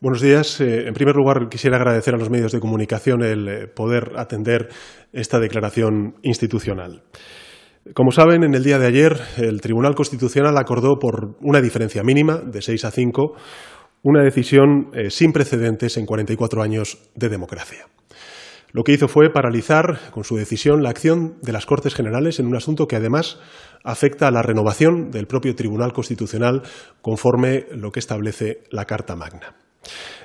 Buenos días. Eh, en primer lugar, quisiera agradecer a los medios de comunicación el eh, poder atender esta declaración institucional. Como saben, en el día de ayer el Tribunal Constitucional acordó por una diferencia mínima de 6 a 5 una decisión eh, sin precedentes en 44 años de democracia. Lo que hizo fue paralizar con su decisión la acción de las Cortes Generales en un asunto que además afecta a la renovación del propio Tribunal Constitucional conforme lo que establece la Carta Magna.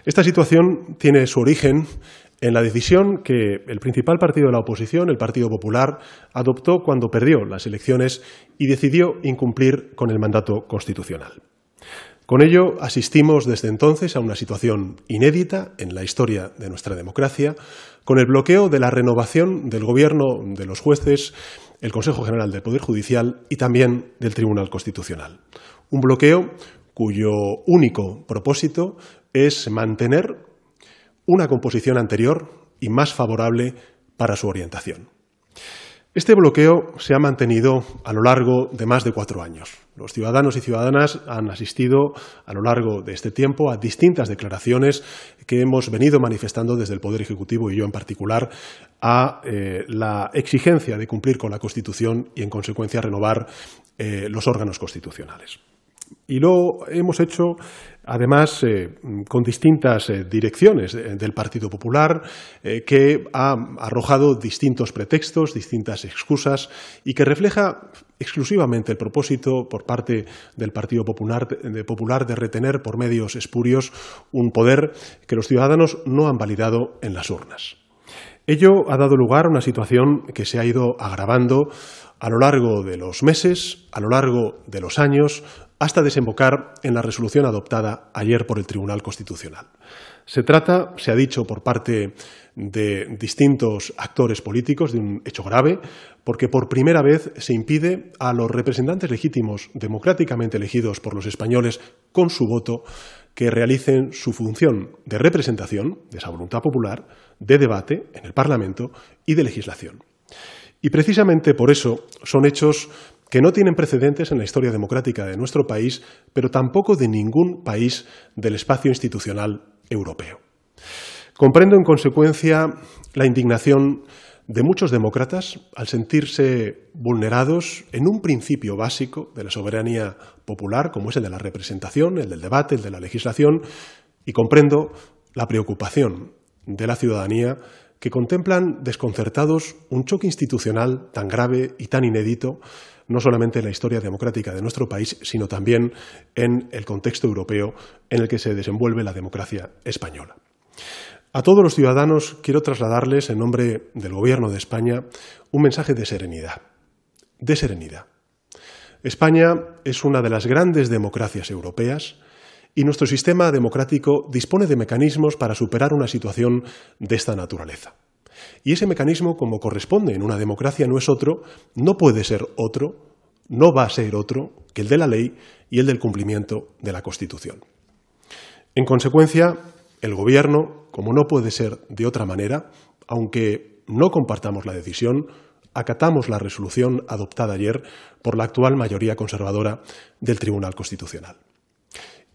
Esta situación tiene su origen en la decisión que el principal partido de la oposición, el Partido Popular, adoptó cuando perdió las elecciones y decidió incumplir con el mandato constitucional. Con ello asistimos desde entonces a una situación inédita en la historia de nuestra democracia, con el bloqueo de la renovación del Gobierno, de los jueces, el Consejo General del Poder Judicial y también del Tribunal Constitucional. Un bloqueo cuyo único propósito es mantener una composición anterior y más favorable para su orientación. Este bloqueo se ha mantenido a lo largo de más de cuatro años. Los ciudadanos y ciudadanas han asistido a lo largo de este tiempo a distintas declaraciones que hemos venido manifestando desde el Poder Ejecutivo y yo en particular a eh, la exigencia de cumplir con la Constitución y, en consecuencia, renovar eh, los órganos constitucionales. Y lo hemos hecho, además, eh, con distintas eh, direcciones del Partido Popular, eh, que ha arrojado distintos pretextos, distintas excusas, y que refleja exclusivamente el propósito por parte del Partido Popular de retener por medios espurios un poder que los ciudadanos no han validado en las urnas. Ello ha dado lugar a una situación que se ha ido agravando a lo largo de los meses, a lo largo de los años, hasta desembocar en la resolución adoptada ayer por el Tribunal Constitucional. Se trata, se ha dicho por parte de distintos actores políticos, de un hecho grave, porque por primera vez se impide a los representantes legítimos democráticamente elegidos por los españoles con su voto que realicen su función de representación de esa voluntad popular, de debate en el Parlamento y de legislación. Y precisamente por eso son hechos que no tienen precedentes en la historia democrática de nuestro país, pero tampoco de ningún país del espacio institucional europeo. Comprendo, en consecuencia, la indignación de muchos demócratas al sentirse vulnerados en un principio básico de la soberanía popular, como es el de la representación, el del debate, el de la legislación, y comprendo la preocupación de la ciudadanía que contemplan desconcertados un choque institucional tan grave y tan inédito no solamente en la historia democrática de nuestro país, sino también en el contexto europeo en el que se desenvuelve la democracia española. A todos los ciudadanos quiero trasladarles, en nombre del Gobierno de España, un mensaje de serenidad. De serenidad. España es una de las grandes democracias europeas y nuestro sistema democrático dispone de mecanismos para superar una situación de esta naturaleza. Y ese mecanismo, como corresponde en una democracia, no es otro, no puede ser otro, no va a ser otro que el de la ley y el del cumplimiento de la Constitución. En consecuencia, el Gobierno, como no puede ser de otra manera, aunque no compartamos la decisión, acatamos la resolución adoptada ayer por la actual mayoría conservadora del Tribunal Constitucional.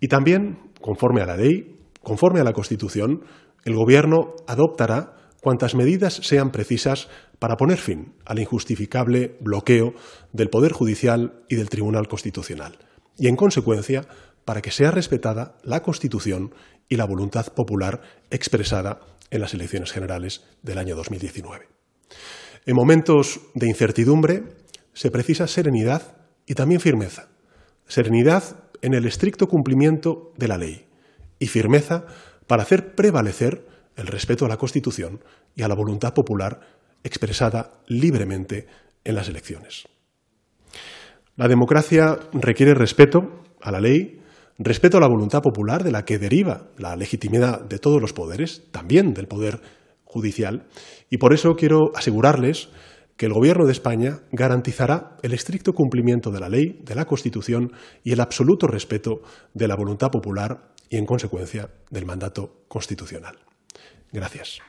Y también, conforme a la ley, conforme a la Constitución, el Gobierno adoptará cuantas medidas sean precisas para poner fin al injustificable bloqueo del Poder Judicial y del Tribunal Constitucional, y en consecuencia para que sea respetada la Constitución y la voluntad popular expresada en las elecciones generales del año 2019. En momentos de incertidumbre se precisa serenidad y también firmeza. Serenidad en el estricto cumplimiento de la ley y firmeza para hacer prevalecer el respeto a la Constitución y a la voluntad popular expresada libremente en las elecciones. La democracia requiere respeto a la ley, respeto a la voluntad popular de la que deriva la legitimidad de todos los poderes, también del poder judicial, y por eso quiero asegurarles que el Gobierno de España garantizará el estricto cumplimiento de la ley, de la Constitución y el absoluto respeto de la voluntad popular y, en consecuencia, del mandato constitucional. Gracias.